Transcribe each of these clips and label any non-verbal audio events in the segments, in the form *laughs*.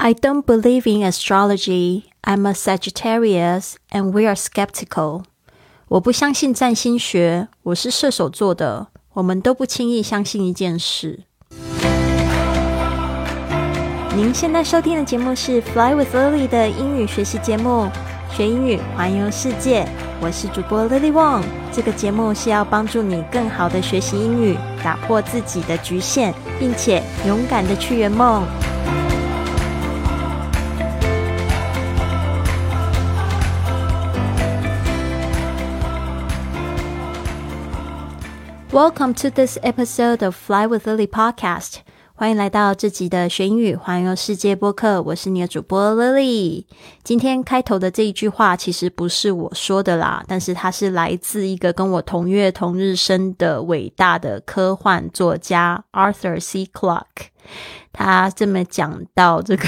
I don't believe in astrology. I'm a Sagittarius, and we are skeptical. 我不相信占星学，我是射手座的，我们都不轻易相信一件事。您现在收听的节目是《Fly with Lily》的英语学习节目，学英语环游世界。我是主播 Lily Wong。这个节目是要帮助你更好的学习英语，打破自己的局限，并且勇敢的去圆梦。 Welcome to this episode of Fly with Lily podcast. 欢迎来到这集的学英语环游世界播客，我是你的主播 Lily。今天开头的这一句话其实不是我说的啦，但是它是来自一个跟我同月同日生的伟大的科幻作家 Arthur C. Clarke。他这么讲到这个。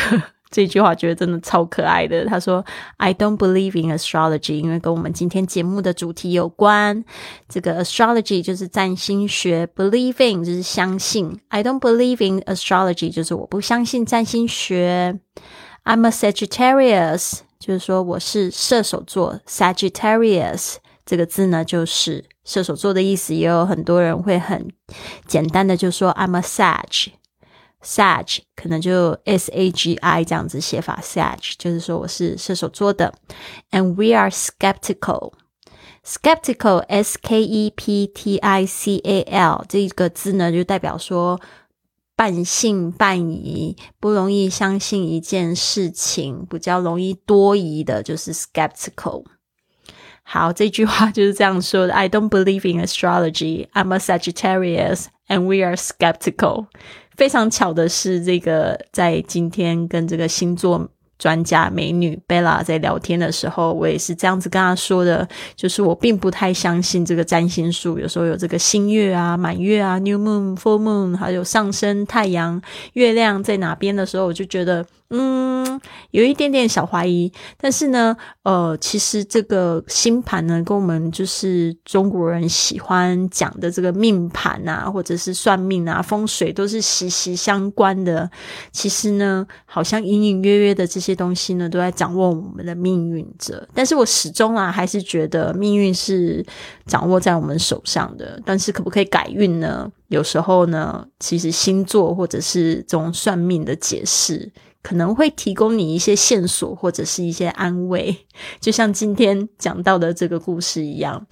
这句话觉得真的超可爱的。他说：“I don't believe in astrology，因为跟我们今天节目的主题有关。这个 astrology 就是占星学，believing 就是相信。I don't believe in astrology 就是我不相信占星学。I'm a Sagittarius，就是说我是射手座。Sagittarius 这个字呢，就是射手座的意思。也有很多人会很简单的就说 I'm a Sag。” Sag 可能就 S A G I 这样子写法，Sag 就是说我是射手座的，and we are skeptical。skeptical S K E P T I C A L 这个字呢，就代表说半信半疑，不容易相信一件事情，比较容易多疑的，就是 skeptical。好，这句话就是这样说的。I don't believe in astrology. I'm a Sagittarius, and we are skeptical. 非常巧的是，这个在今天跟这个星座专家美女贝拉在聊天的时候，我也是这样子跟她说的，就是我并不太相信这个占星术，有时候有这个新月啊、满月啊、New Moon、Full Moon，还有上升太阳、月亮在哪边的时候，我就觉得。嗯，有一点点小怀疑，但是呢，呃，其实这个星盘呢，跟我们就是中国人喜欢讲的这个命盘啊，或者是算命啊、风水，都是息息相关的。其实呢，好像隐隐约约的这些东西呢，都在掌握我们的命运着。但是我始终啊，还是觉得命运是掌握在我们手上的。但是可不可以改运呢？有时候呢，其实星座或者是这种算命的解释。可能会提供你一些线索或者是一些安慰，*laughs* 就像今天讲到的这个故事一样。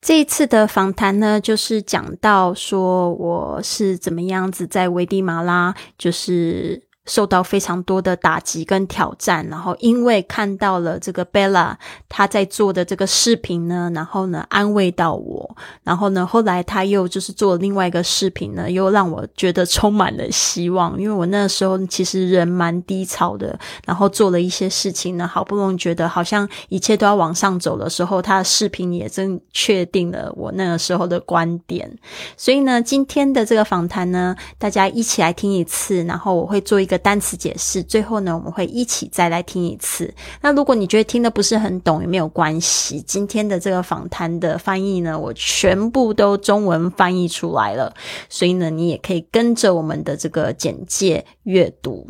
这一次的访谈呢，就是讲到说我是怎么样子在危地马拉，就是。受到非常多的打击跟挑战，然后因为看到了这个 Bella 他在做的这个视频呢，然后呢安慰到我，然后呢后来他又就是做另外一个视频呢，又让我觉得充满了希望，因为我那时候其实人蛮低潮的，然后做了一些事情呢，好不容易觉得好像一切都要往上走的时候，他的视频也真确定了我那个时候的观点，所以呢今天的这个访谈呢，大家一起来听一次，然后我会做一个。个单词解释，最后呢，我们会一起再来听一次。那如果你觉得听的不是很懂，也没有关系。今天的这个访谈的翻译呢，我全部都中文翻译出来了，所以呢，你也可以跟着我们的这个简介阅读。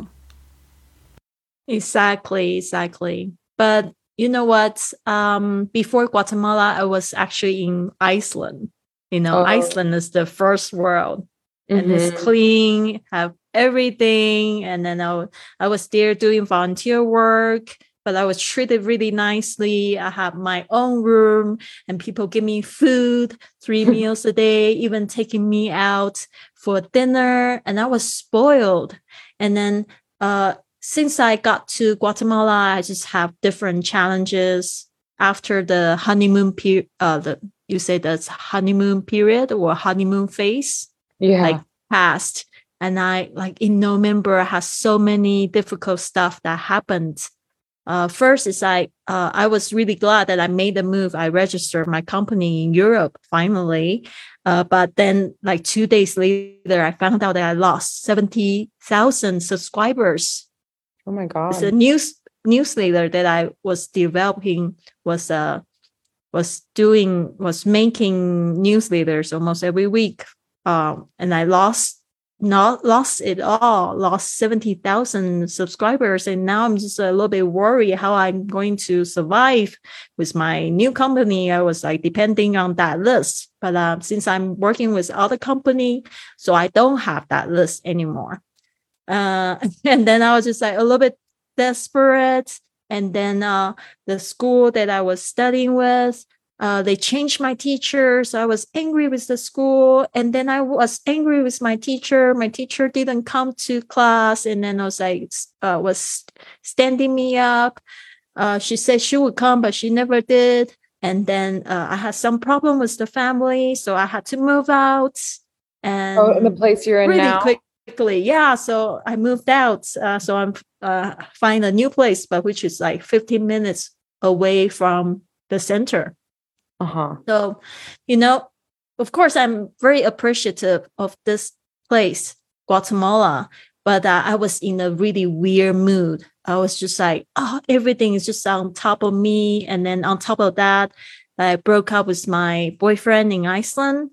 Exactly, exactly. But you know what? Um, before Guatemala, I was actually in Iceland. You know, oh. Iceland is the first world. and mm-hmm. it's clean, have everything. And then I, I was there doing volunteer work, but I was treated really nicely. I have my own room and people give me food, three *laughs* meals a day, even taking me out for dinner. And I was spoiled. And then, uh, since I got to Guatemala, I just have different challenges after the honeymoon period. Uh, the you say that's honeymoon period or honeymoon phase yeah. like past. And I like in November has so many difficult stuff that happened. Uh, first is I uh, I was really glad that I made the move. I registered my company in Europe finally. Uh, but then like two days later, I found out that I lost 70,000 subscribers. Oh my God. The news newsletter that I was developing was uh was doing was making newsletters almost every week um, and I lost not lost it all, lost 70,000 subscribers. And now I'm just a little bit worried how I'm going to survive with my new company. I was like depending on that list. But uh, since I'm working with other company, so I don't have that list anymore. Uh, *laughs* and then I was just like a little bit desperate. And then uh, the school that I was studying with, uh, they changed my teacher, so I was angry with the school. And then I was angry with my teacher. My teacher didn't come to class, and then I was like, uh, was standing me up. Uh, she said she would come, but she never did. And then uh, I had some problem with the family, so I had to move out. And oh, in the place you're in really now. quickly, yeah. So I moved out. Uh, so I'm uh, find a new place, but which is like 15 minutes away from the center. Uh-huh. So, you know, of course, I'm very appreciative of this place, Guatemala, but uh, I was in a really weird mood. I was just like, oh, everything is just on top of me. And then on top of that, I broke up with my boyfriend in Iceland.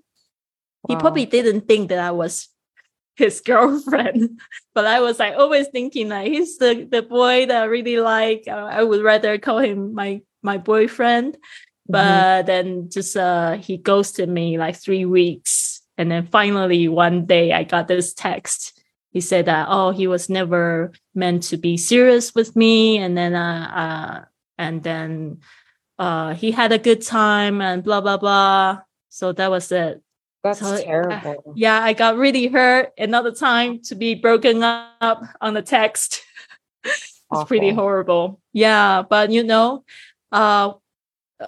He probably didn't think that I was *laughs* his girlfriend, *laughs* but I was like always thinking like he's the, the boy that I really like. I would rather call him my my boyfriend. Mm-hmm. But then just uh he ghosted me like three weeks. And then finally one day I got this text. He said that oh he was never meant to be serious with me. And then uh, uh and then uh he had a good time and blah blah blah. So that was it. That's So, terrible. Yeah, I got really hurt. Another time to be broken up on the text. *laughs* it's pretty horrible. Yeah, but you know, uh,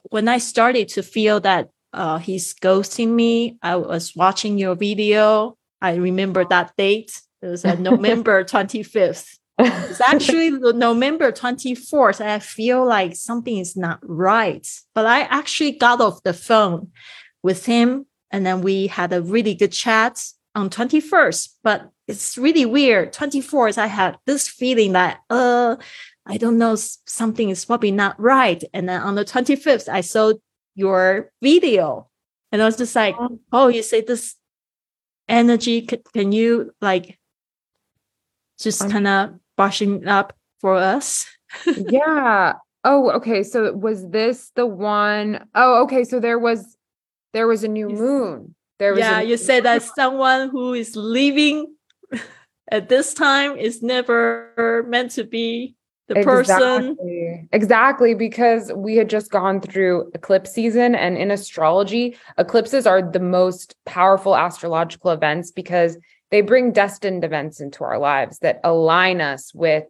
when I started to feel that uh, he's ghosting me, I was watching your video. I remember that date. It was at November *laughs* 25th. It's actually November 24th. I feel like something is not right. But I actually got off the phone with him and then we had a really good chat on 21st. But it's really weird. 24th, I had this feeling that, uh, I don't know, something is probably not right. And then on the 25th, I saw your video and I was just like, Oh. oh, you say this energy, can, can you like just kind of brushing up for us? *laughs* yeah. Oh, okay. So was this the one oh okay. So there was there was a new moon. There was yeah, you said that someone who is leaving *laughs* at this time is never meant to be the person. Exactly. Exactly, because we had just gone through eclipse season, and in astrology, eclipses are the most powerful astrological events because they bring destined events into our lives that align us with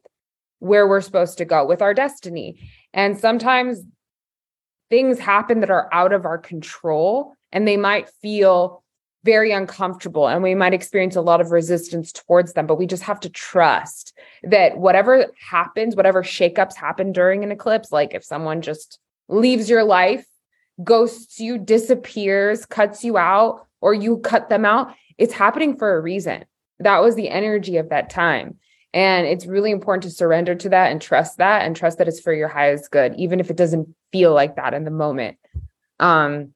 where we're supposed to go with our destiny. And sometimes things happen that are out of our control and they might feel very uncomfortable and we might experience a lot of resistance towards them, but we just have to trust that whatever happens, whatever shakeups happen during an eclipse, like if someone just leaves your life, ghosts you, disappears, cuts you out, or you cut them out, it's happening for a reason. That was the energy of that time. And it's really important to surrender to that and trust that and trust that it's for your highest good, even if it doesn't feel like that in the moment. Um,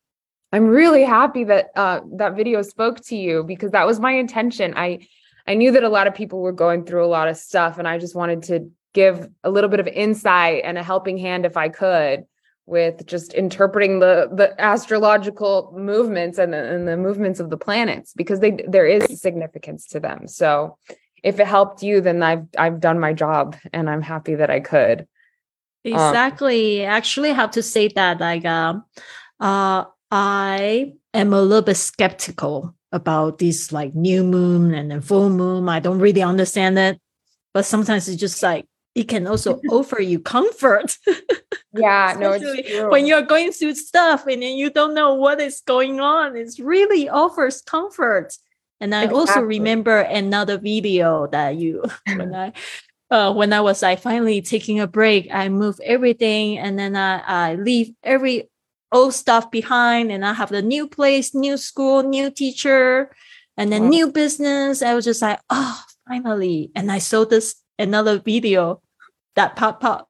I'm really happy that uh, that video spoke to you because that was my intention. I I knew that a lot of people were going through a lot of stuff, and I just wanted to give a little bit of insight and a helping hand if I could with just interpreting the the astrological movements and the, and the movements of the planets because they there is significance to them. So if it helped you, then I've I've done my job, and I'm happy that I could. Exactly. Actually, I have to say that like um, uh, I am a little bit skeptical about this like new moon and then full moon. I don't really understand it, but sometimes it's just like it can also *laughs* offer you comfort. Yeah, *laughs* no, Especially it's true. when you're going through stuff and then you don't know what is going on. It really offers comfort. And I also remember another video that you *laughs* when I uh, when I was like finally taking a break, I move everything and then I, I leave every old stuff behind and I have the new place, new school, new teacher, and then Wow. new business. I was just like, oh, finally. And I saw this another video that pop pop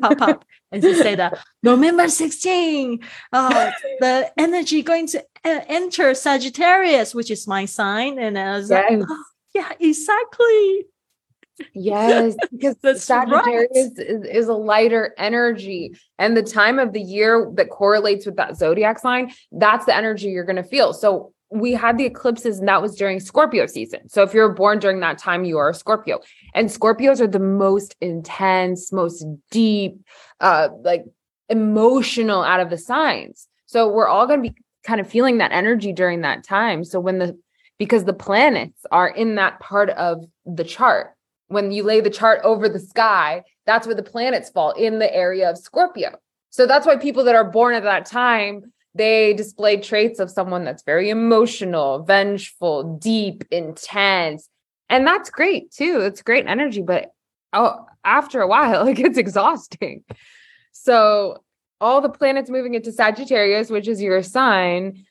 pop up. And she said that November 16, uh, the energy going to uh, enter Sagittarius, which is my sign. And I was like, oh, Yeah, exactly. Yes, *laughs* because That's Sagittarius right. is, is a lighter energy. And the time of the year that correlates with that zodiac sign, that's the energy you're going to feel. So we had the eclipses, and that was during Scorpio season. So if you're born during that time, you are a Scorpio. And Scorpios are the most intense, most deep, uh, like emotional out of the signs. So we're all going to be kind of feeling that energy during that time. So when the because the planets are in that part of the chart when you lay the chart over the sky, that's where the planets fall in the area of Scorpio. So that's why people that are born at that time, they display traits of someone that's very emotional, vengeful, deep, intense. And that's great too. It's great energy, but oh, after a while, *laughs* it gets exhausting. So all the planets moving into Sagittarius, which is your sign,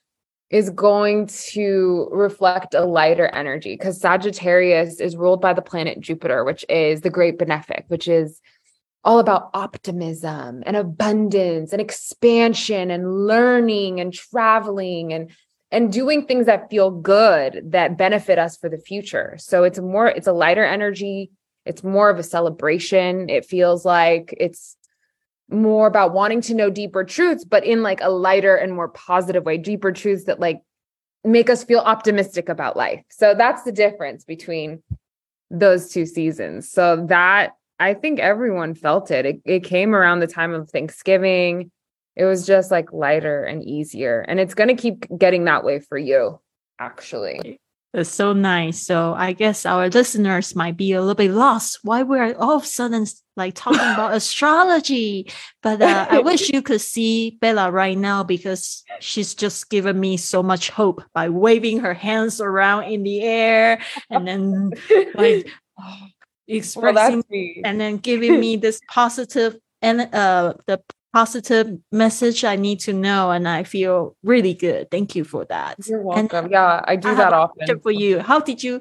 is going to reflect a lighter energy because Sagittarius is ruled by the planet Jupiter, which is the great benefic, which is all about optimism and abundance and expansion and learning and traveling and and doing things that feel good that benefit us for the future. So it's more it's a lighter energy, it's more of a celebration. It feels like it's more about wanting to know deeper truths, but in like a lighter and more positive way, deeper truths that like make us feel optimistic about life. So that's the difference between those two seasons. So that I think everyone felt it. It, it came around the time of Thanksgiving. It was just like lighter and easier. And it's going to keep getting that way for you, actually. It's so nice. So I guess our listeners might be a little bit lost why we're all of a sudden like talking *laughs* about astrology. But uh, I wish you could see Bella right now because she's just given me so much hope by waving her hands around in the air and then like *laughs* oh, expressing well, and then giving me *laughs* this positive and uh the positive message I need to know, and I feel really good. Thank you for that. You're welcome. And yeah, I do I that have a often. question For you, how did you?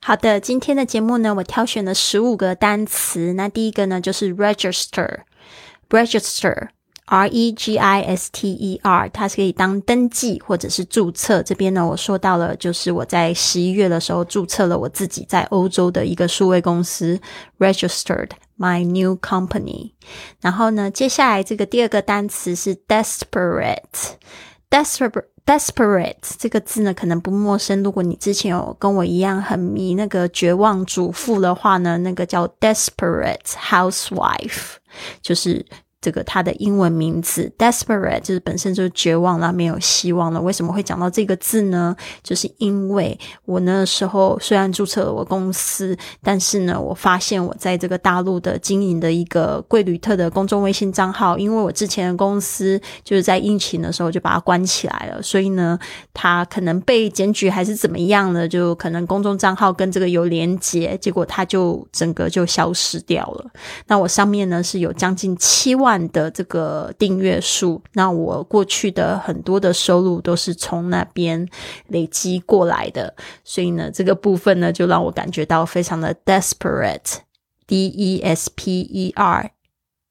好的，今天的节目呢，我挑选了十五个单词。那第一个呢，就是 register，register。R E G I S T E R，它是可以当登记或者是注册。这边呢，我说到了，就是我在十一月的时候注册了我自己在欧洲的一个数位公司，registered my new company。然后呢，接下来这个第二个单词是 desperate，desperate。Desperate 这个字呢，可能不陌生。如果你之前有跟我一样很迷那个绝望主妇的话呢，那个叫 Desperate Housewife，就是这个它的英文名字 desperate 就是本身就是绝望了，没有希望了。为什么会讲到这个字呢？就是因为我那时候虽然注册了我公司，但是呢，我发现我在这个大陆的经营的一个贵旅特的公众微信账号，因为我之前的公司就是在疫情的时候就把它关起来了，所以呢，它可能被检举还是怎么样呢？就可能公众账号跟这个有连结，结果它就整个就消失掉了。那我上面呢是有将近七万。的这个订阅数，那我过去的很多的收入都是从那边累积过来的，所以呢，这个部分呢就让我感觉到非常的 desperate，d e s p e r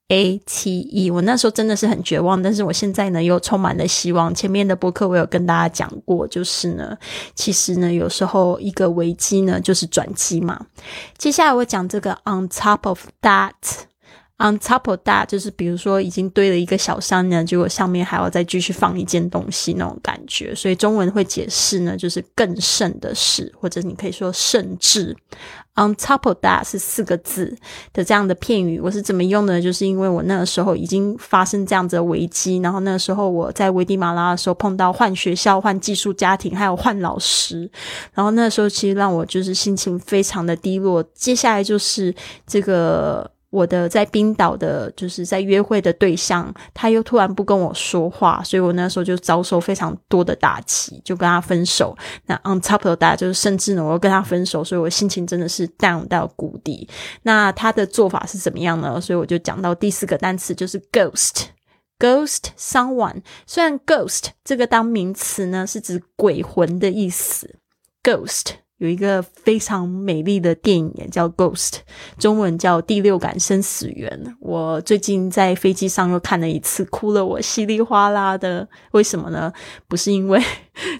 a t e。我那时候真的是很绝望，但是我现在呢又充满了希望。前面的博客我有跟大家讲过，就是呢，其实呢有时候一个危机呢就是转机嘛。接下来我讲这个 on top of that。On top of that，就是比如说已经堆了一个小山呢，结果上面还要再继续放一件东西那种感觉，所以中文会解释呢，就是更甚的事，或者你可以说甚至。On top of that 是四个字的这样的片语，我是怎么用的？就是因为我那个时候已经发生这样子的危机，然后那个时候我在危地马拉的时候碰到换学校、换寄宿家庭，还有换老师，然后那时候其实让我就是心情非常的低落。接下来就是这个。我的在冰岛的，就是在约会的对象，他又突然不跟我说话，所以我那时候就遭受非常多的打击，就跟他分手。那 on top of that，就是甚至呢，我又跟他分手，所以我心情真的是 down 到谷底。那他的做法是怎么样呢？所以我就讲到第四个单词，就是 ghost，ghost someone。虽然 ghost 这个当名词呢，是指鬼魂的意思，ghost。有一个非常美丽的电影，叫《Ghost》，中文叫《第六感生死缘》。我最近在飞机上又看了一次，哭了我稀里哗啦的。为什么呢？不是因为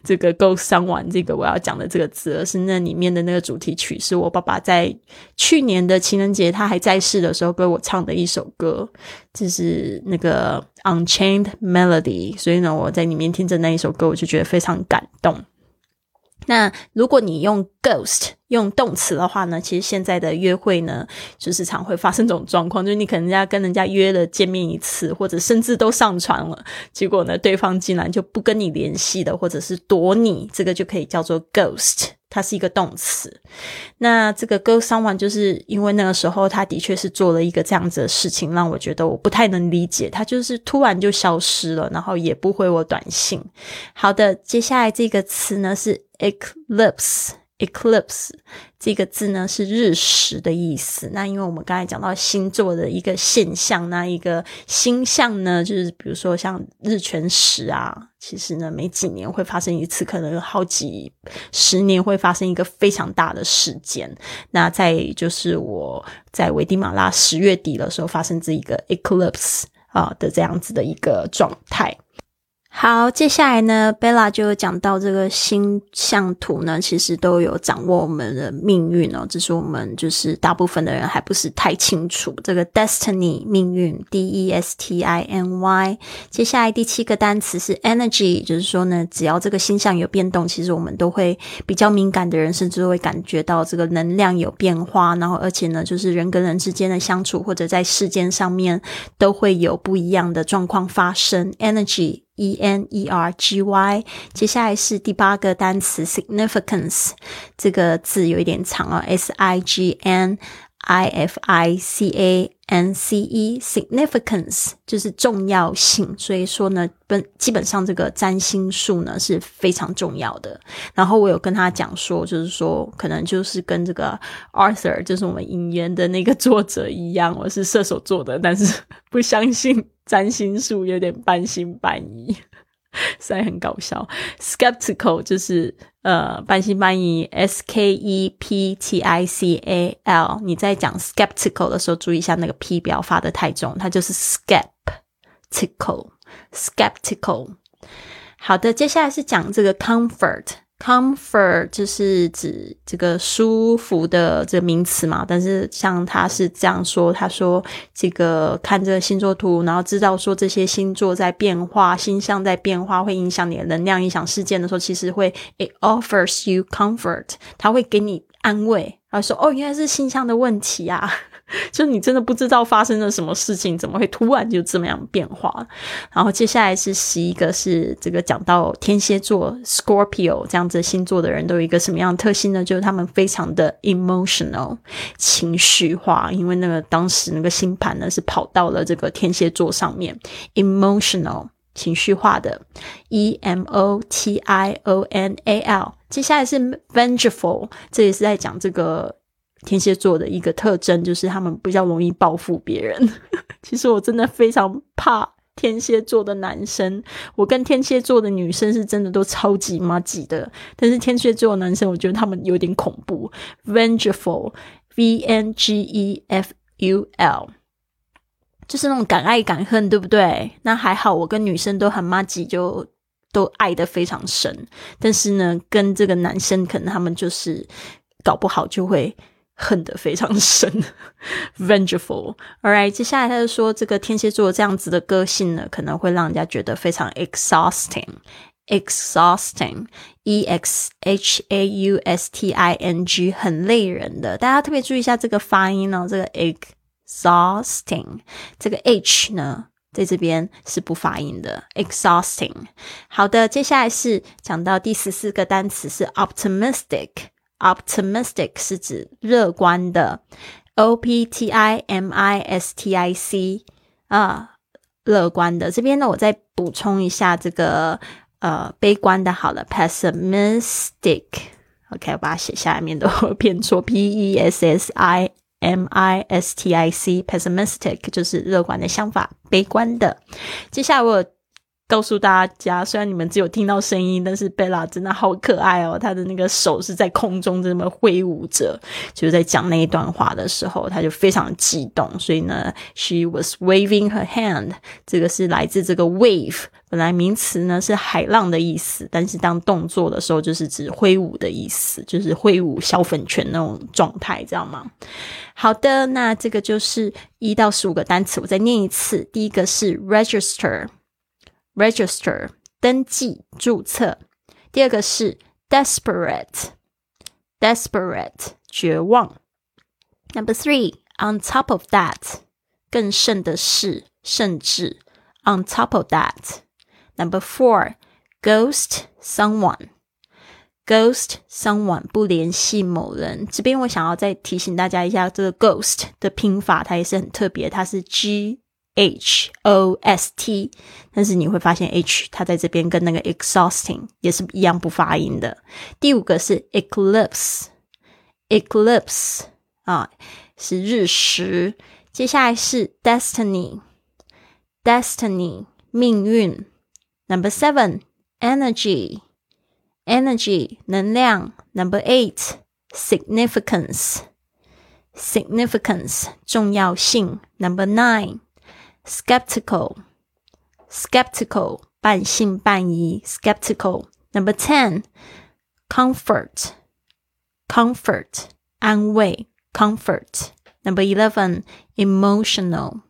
这个 Ghost 伤完这个我要讲的这个字，而是那里面的那个主题曲是我爸爸在去年的情人节他还在世的时候给我唱的一首歌，就是那个《Unchained Melody》。所以呢，我在里面听着那一首歌，我就觉得非常感动。那如果你用 ghost 用动词的话呢，其实现在的约会呢，就是常会发生这种状况，就是你可能要跟人家约了见面一次，或者甚至都上传了，结果呢，对方竟然就不跟你联系的，或者是躲你，这个就可以叫做 ghost。它是一个动词，那这个 go someone 就是因为那个时候他的确是做了一个这样子的事情，让我觉得我不太能理解，他就是突然就消失了，然后也不回我短信。好的，接下来这个词呢是 eclipse。Eclipse 这个字呢是日食的意思。那因为我们刚才讲到星座的一个现象，那一个星象呢，就是比如说像日全食啊，其实呢每几年会发生一次，可能好几十年会发生一个非常大的事件。那在就是我在危地马拉十月底的时候发生这一个 eclipse 啊的这样子的一个状态。好，接下来呢，Bella 就讲到这个星象图呢，其实都有掌握我们的命运哦，只是我们就是大部分的人还不是太清楚这个 destiny 命运 D E S T I N Y。接下来第七个单词是 energy，就是说呢，只要这个星象有变动，其实我们都会比较敏感的人，甚至会感觉到这个能量有变化，然后而且呢，就是人跟人之间的相处或者在事件上面都会有不一样的状况发生，energy。E N E R G Y，接下来是第八个单词 significance，这个字有一点长啊，S I G N I F I C A N C E，significance 就是重要性，所以说呢，本基本上这个占星术呢是非常重要的。然后我有跟他讲说，就是说可能就是跟这个 Arthur，就是我们影院的那个作者一样，我是射手座的，但是 *laughs* 不相信。占星术有点半信半疑，虽然很搞笑。Skeptical 就是呃半信半疑，S K E P T I C A L。你在讲 skeptical 的时候，注意一下那个 P 不要发的太重，它就是 skeptical，skeptical。好的，接下来是讲这个 comfort。Comfort 就是指这个舒服的这个名词嘛，但是像他是这样说，他说这个看这个星座图，然后知道说这些星座在变化，星象在变化，会影响你的能量，影响事件的时候，其实会 it offers you comfort，他会给你安慰，他说哦，原来是星象的问题啊。就你真的不知道发生了什么事情，怎么会突然就这么样变化？然后接下来是十一个，是这个讲到天蝎座 （Scorpio） 这样子星座的人都有一个什么样的特性呢？就是他们非常的 emotional 情绪化，因为那个当时那个星盘呢是跑到了这个天蝎座上面，emotional 情绪化的 e m o t i o n a l。接下来是 vengeful，这也是在讲这个。天蝎座的一个特征就是他们比较容易报复别人。*laughs* 其实我真的非常怕天蝎座的男生，我跟天蝎座的女生是真的都超级妈挤的。但是天蝎座的男生，我觉得他们有点恐怖。Vengeful，V N G E F U L，就是那种敢爱敢恨，对不对？那还好，我跟女生都很妈挤，就都爱的非常深。但是呢，跟这个男生，可能他们就是搞不好就会。恨得非常深，*laughs* vengeful。Alright，接下来他就说，这个天蝎座这样子的个性呢，可能会让人家觉得非常 exhausting，exhausting，e x h a u s t i n g，很累人的。大家特别注意一下这个发音哦，这个 exhausting，这个 h 呢，在这边是不发音的，exhausting。好的，接下来是讲到第十四个单词是 optimistic。Optimistic 是指乐观的，O P T I M I S T I C 啊，乐观的。这边呢，我再补充一下这个呃悲观的，好了，Pessimistic。OK，我把它写下来，免得我变错。P E S S I M I S T I C，Pessimistic 就是乐观的想法，悲观的。接下来我。告诉大家，虽然你们只有听到声音，但是贝拉真的好可爱哦。她的那个手是在空中这么挥舞着，就是在讲那一段话的时候，她就非常激动。所以呢，she was waving her hand。这个是来自这个 wave，本来名词呢是海浪的意思，但是当动作的时候就是指挥舞的意思，就是挥舞小粉拳那种状态，知道吗？好的，那这个就是一到十五个单词，我再念一次。第一个是 register。register 登记注册，第二个是 desperate desperate 绝望。Number three on top of that 更甚的是甚至 on top of that。Number four ghost someone ghost someone 不联系某人。这边我想要再提醒大家一下，这个 ghost 的拼法它也是很特别，它是 G。 H O S T，但是你会发现 H 它在这边跟那个 exhausting 也是一样不发音的。第五个是 eclipse，eclipse 啊是日食。接下来是 destiny，destiny 命运。Number seven energy，energy 能量。Number eight significance，significance 重要性。Number nine skeptical, skeptical, 半信半疑 skeptical. Number 10, comfort, comfort, 安慰 comfort. Number 11, emotional,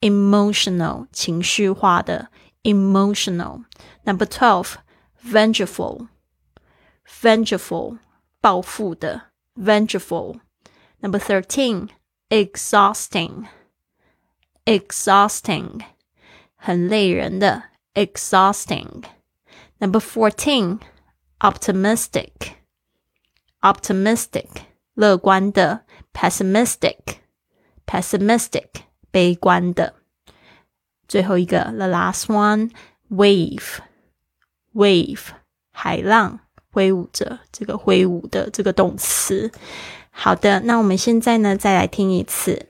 emotional, 情绪化的 emotional. Number 12, vengeful, vengeful, 报复的 vengeful. Number 13, exhausting exhausting，很累人的 exhausting。Number fourteen, optimistic, optimistic，乐观的 pessimistic, pessimistic，悲观的。最后一个，the last one, wave, wave，海浪挥舞着，这个挥舞的这个动词。好的，那我们现在呢，再来听一次。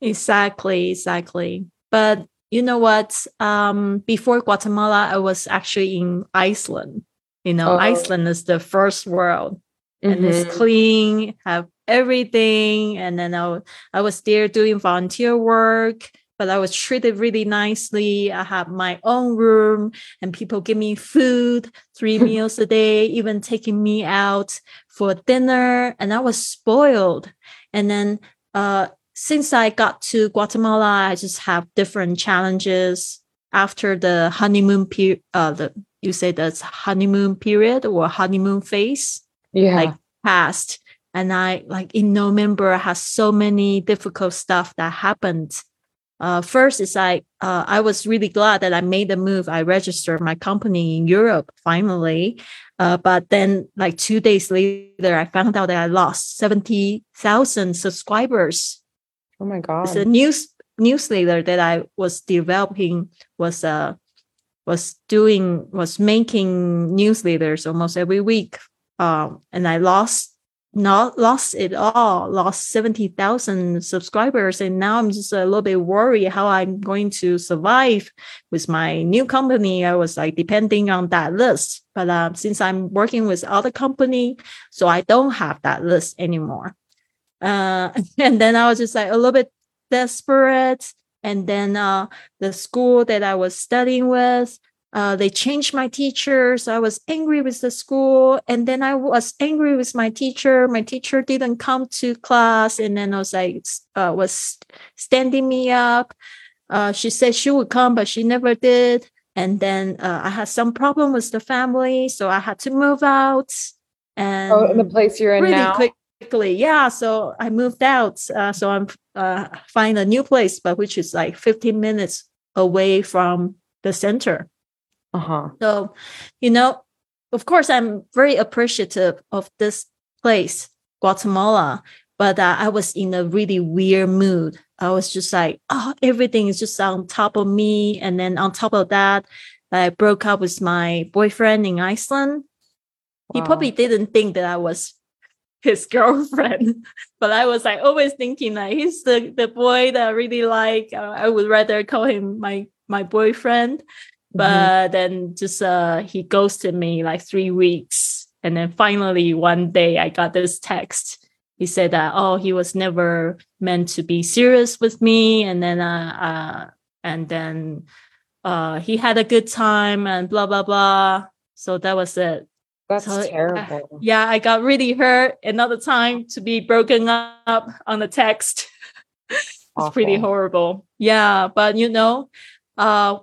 Exactly, exactly. But you know what? Um, before Guatemala, I was actually in Iceland. You know, oh. Iceland is the first world, mm-hmm. and it's mm-hmm. clean, have everything. And then I, I was there doing volunteer work, but I was treated really nicely. I have my own room, and people give me food, three *laughs* meals a day, even taking me out for dinner, and I was spoiled. And then uh, since I got to Guatemala, I just have different challenges after the honeymoon period. Uh, the you say that's honeymoon period or honeymoon phase. Yeah, like passed, and I like in November I has so many difficult stuff that happened. Uh, first is I uh, I was really glad that I made the move. I registered my company in Europe finally, uh, but then like two days later, I found out that I lost seventy thousand subscribers Oh my god! The news newsletter that I was developing was uh was doing was making newsletters almost every week. Um, and I lost not lost it all, lost seventy thousand subscribers, and now I'm just a little bit worried how I'm going to survive with my new company. I was like depending on that list, but uh, since I'm working with other company, so I don't have that list anymore. Uh, *laughs* and then I was just like a little bit desperate. And then uh, the school that I was studying with, uh, they changed my teacher. So I was angry with the school. And then I was angry with my teacher. My teacher didn't come to class. And then I was like, uh, was standing me up. Uh, she said she would come, but she never did. And then uh, I had some problem with the family. So I had to move out. And oh, in the place you're in really now? Quick, quickly. Yeah, so I moved out. Uh, so I'm uh, find a new place, but which is like 15 minutes away from the center. Uh-huh. So, you know, of course, I'm very appreciative of this place, Guatemala, but uh, I was in a really weird mood. I was just like, oh, everything is just on top of me. And then on top of that, I broke up with my boyfriend in Iceland. Wow. He probably didn't think that I was his *laughs* girlfriend. but I was like always thinking like he's the, the boy that I really like. Uh, I would rather call him my my boyfriend. but then just uh he ghosted me like three weeks and then finally one day i got this text he said that oh he was never meant to be serious with me and then uh, uh and then uh he had a good time and blah blah blah so that was it That's So, uh, terrible. yeah i got really hurt another time to be broken up on the text. *laughs* It's pretty horrible. Yeah but you know uh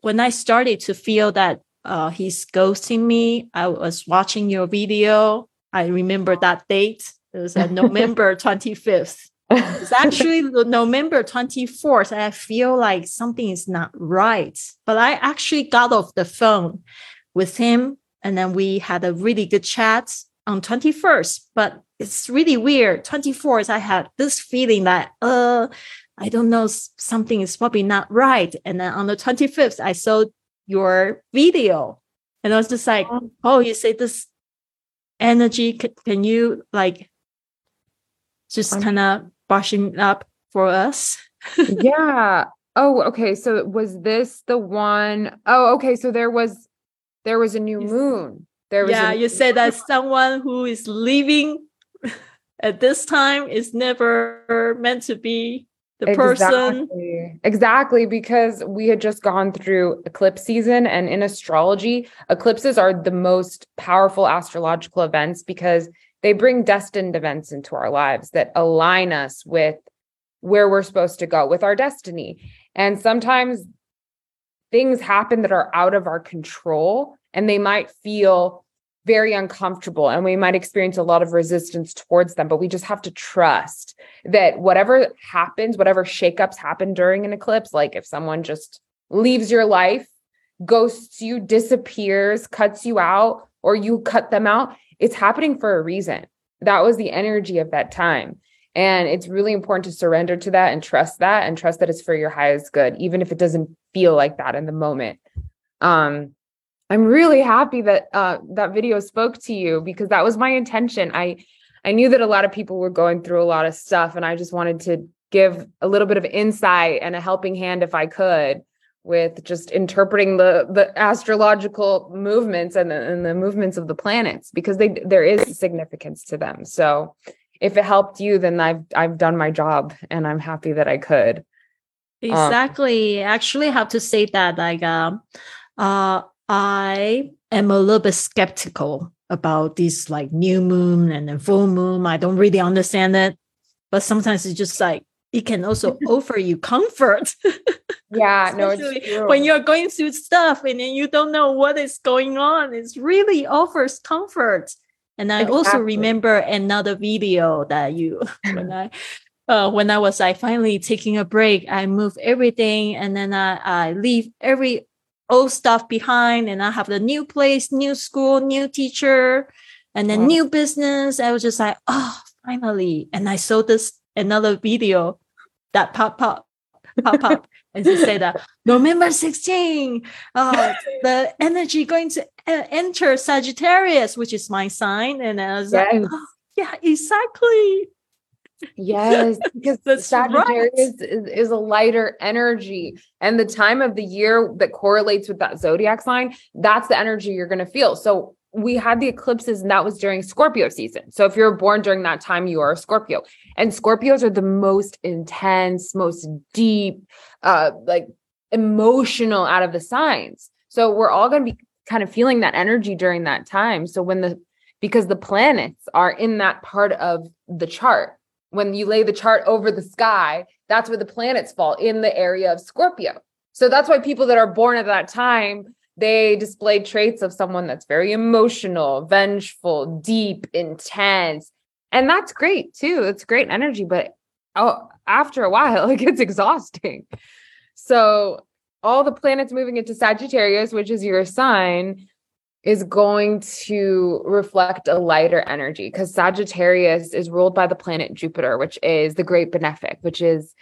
when i started to feel that uh he's ghosting me i was watching your video. I remember that date. It was at *laughs* november 25th it's actually november 24th i feel like something is not right but i actually got off the phone with him and then we had a really good chat on 21st but it's really weird 24th i had this feeling that uh i don't know something is probably not right and then on the 25th i saw your video and i was just like Oh. oh you say this energy c- can you like just kind of brushing up for us *laughs* yeah. Oh, okay. So was this the one oh okay. So there was there was a new You moon. There was yeah you said that someone who is leaving *laughs* at this time is never meant to be the person Exactly. Exactly, because we had just gone through eclipse season, and in astrology, eclipses are the most powerful astrological events because they bring destined events into our lives that align us with where we're supposed to go with our destiny. And sometimes things happen that are out of our control, and they might feel very uncomfortable and we might experience a lot of resistance towards them but we just have to trust that whatever happens, whatever shakeups happen during an eclipse, like if someone just leaves your life, ghosts you, disappears, cuts you out, or you cut them out, it's happening for a reason. That was the energy of that time. And it's really important to surrender to that and trust that and trust that it's for your highest good, even if it doesn't feel like that in the moment. Um, I'm really happy that uh, that video spoke to you because that was my intention. I I knew that a lot of people were going through a lot of stuff, and I just wanted to give a little bit of insight and a helping hand if I could with just interpreting the the astrological movements and the, and the movements of the planets because they there is significance to them. So if it helped you, then I've I've done my job, and I'm happy that I could. Exactly. I actually have to say that like um uh I am a little bit skeptical about this like new moon and then full moon. I don't really understand it. But sometimes it's just like it can also *laughs* offer you comfort. Yeah, *laughs* no, it's true. when you're going through stuff and then you don't know what is going on. It really offers comfort. And I also remember another video that you *laughs* when I uh, when I was like finally taking a break, I move everything and then I, I leave every old stuff behind and I have the new place, new school, new teacher, and then Wow. new business. I was just like, oh, finally. And I saw this another video that pop up, pop up. And she said that November 16, uh, the energy going to uh, enter Sagittarius, which is my sign. And I was like, oh, yeah, exactly. Yes, *laughs* because That's right. Sagittarius is, is a lighter energy. And the time of the year that correlates with that zodiac sign, that's the energy you're going to feel. So we had the eclipses, and that was during Scorpio season. So if you're born during that time, you are a Scorpio. And Scorpios are the most intense, most deep, uh, like emotional out of the signs. So we're all going to be kind of feeling that energy during that time. So when the because the planets are in that part of the chart when you lay the chart over the sky, that's where the planets fall in the area of Scorpio. So that's why people that are born at that time, they display traits of someone that's very emotional, vengeful, deep, intense. And that's great too. It's great energy, but oh, after a while, *laughs* it gets exhausting. So all the planets moving into Sagittarius, which is your sign, is going to reflect a lighter energy because Sagittarius is ruled by the planet Jupiter, which is the great benefic, which is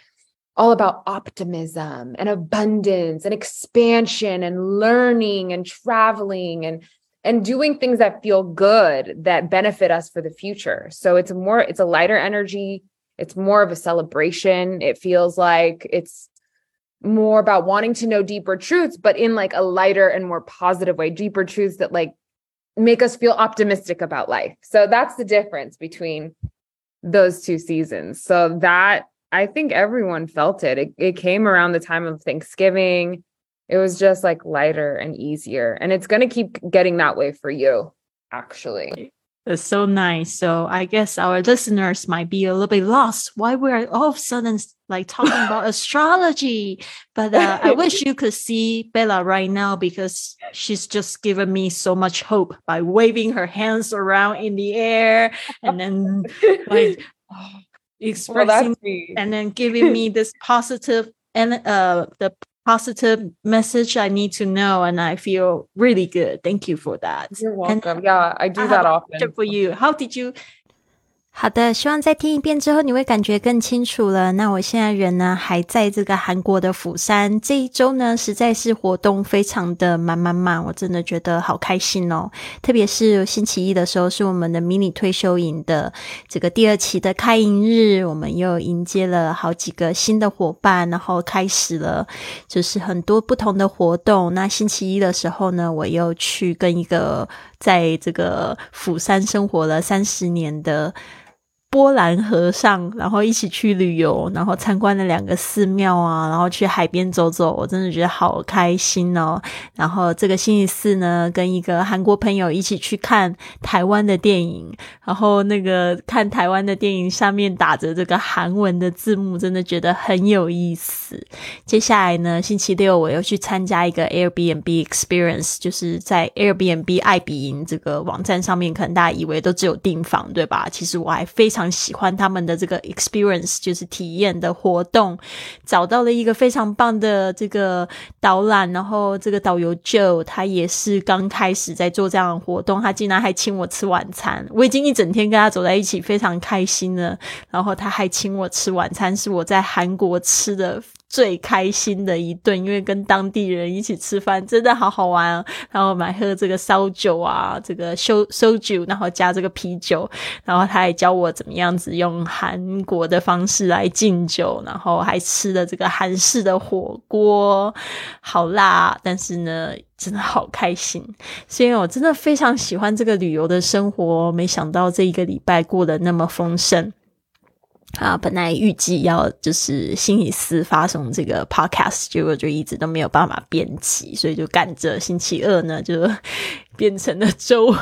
all about optimism and abundance and expansion and learning and traveling and and doing things that feel good that benefit us for the future. So it's more it's a lighter energy, it's more of a celebration. It feels like it's more about wanting to know deeper truths, but in like a lighter and more positive way, deeper truths that like make us feel optimistic about life. So that's the difference between those two seasons. So that I think everyone felt it. It, it came around the time of Thanksgiving. It was just like lighter and easier. And it's going to keep getting that way for you, actually. It's so nice. So I guess our listeners might be a little bit lost why we're all of a sudden like talking about *laughs* astrology. But uh, I wish you could see Bella right now because she's just given me so much hope by waving her hands around in the air and then like *laughs* oh, expressing well, and then giving me *laughs* this positive and uh the positive message I need to know, and I feel really good. Thank you for that. You're welcome. And yeah, I do I that often. For you, how did you 好的，希望再听一遍之后，你会感觉更清楚了。那我现在人呢，还在这个韩国的釜山。这一周呢，实在是活动非常的满满满，我真的觉得好开心哦。特别是星期一的时候，是我们的迷你退休营的这个第二期的开营日，我们又迎接了好几个新的伙伴，然后开始了就是很多不同的活动。那星期一的时候呢，我又去跟一个在这个釜山生活了三十年的。波兰和尚，然后一起去旅游，然后参观了两个寺庙啊，然后去海边走走，我真的觉得好开心哦。然后这个星期四呢，跟一个韩国朋友一起去看台湾的电影，然后那个看台湾的电影上面打着这个韩文的字幕，真的觉得很有意思。接下来呢，星期六我又去参加一个 Airbnb Experience，就是在 Airbnb 爱比营这个网站上面，可能大家以为都只有订房，对吧？其实我还非常。喜欢他们的这个 experience，就是体验的活动，找到了一个非常棒的这个导览，然后这个导游 Joe 他也是刚开始在做这样的活动，他竟然还请我吃晚餐，我已经一整天跟他走在一起，非常开心了。然后他还请我吃晚餐，是我在韩国吃的。最开心的一顿，因为跟当地人一起吃饭真的好好玩。然后买喝这个烧酒啊，这个烧烧酒，然后加这个啤酒。然后他还教我怎么样子用韩国的方式来敬酒，然后还吃了这个韩式的火锅，好辣，但是呢，真的好开心。所以我真的非常喜欢这个旅游的生活，没想到这一个礼拜过得那么丰盛。啊，本来预计要就是星期四发送这个 podcast，结果就一直都没有办法编辑，所以就赶着星期二呢，就变成了周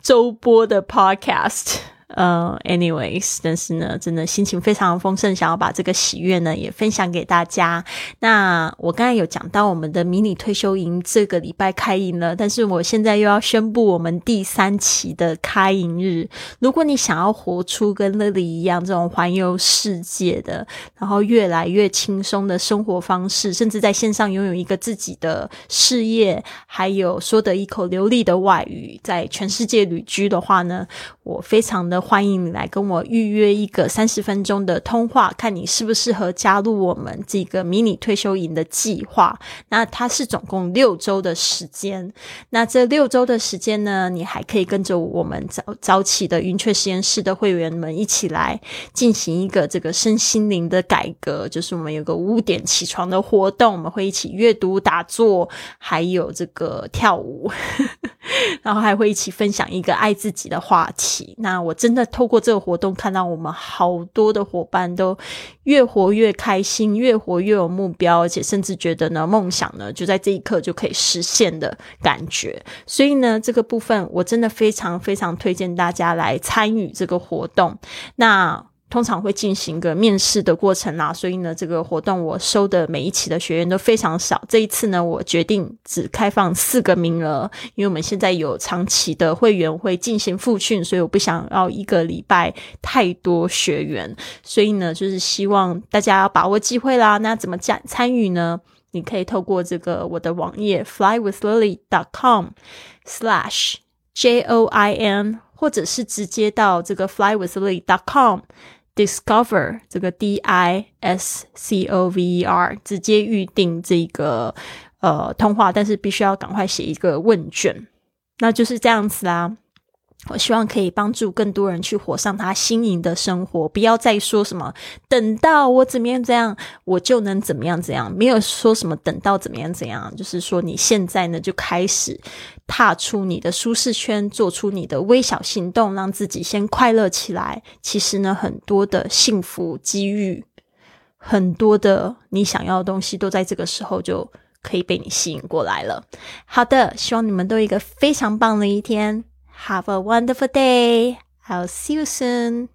周播的 podcast。呃，anyways，但是呢，真的心情非常丰盛，想要把这个喜悦呢也分享给大家。那我刚才有讲到我们的迷你退休营这个礼拜开营了，但是我现在又要宣布我们第三期的开营日。如果你想要活出跟乐丽一样这种环游世界的，然后越来越轻松的生活方式，甚至在线上拥有一个自己的事业，还有说得一口流利的外语，在全世界旅居的话呢，我非常的。欢迎你来跟我预约一个三十分钟的通话，看你适不适合加入我们这个迷你退休营的计划。那它是总共六周的时间。那这六周的时间呢，你还可以跟着我们早早起的云雀实验室的会员们一起来进行一个这个身心灵的改革。就是我们有个五点起床的活动，我们会一起阅读、打坐，还有这个跳舞，*laughs* 然后还会一起分享一个爱自己的话题。那我。真的透过这个活动，看到我们好多的伙伴都越活越开心，越活越有目标，而且甚至觉得呢，梦想呢就在这一刻就可以实现的感觉。所以呢，这个部分我真的非常非常推荐大家来参与这个活动。那。通常会进行一个面试的过程啦，所以呢，这个活动我收的每一期的学员都非常少。这一次呢，我决定只开放四个名额，因为我们现在有长期的会员会进行复训，所以我不想要一个礼拜太多学员，所以呢，就是希望大家要把握机会啦。那怎么加参与呢？你可以透过这个我的网页 flywithlily.com/slash j o i n，或者是直接到这个 flywithlily.com。Discover 这个 D I S C O V E R 直接预定这个呃通话，但是必须要赶快写一个问卷，那就是这样子啦。我希望可以帮助更多人去活上他心仪的生活，不要再说什么等到我怎么样怎样，我就能怎么样怎样，没有说什么等到怎么样怎样，就是说你现在呢就开始踏出你的舒适圈，做出你的微小行动，让自己先快乐起来。其实呢，很多的幸福机遇，很多的你想要的东西，都在这个时候就可以被你吸引过来了。好的，希望你们都有一个非常棒的一天。Have a wonderful day. I'll see you soon.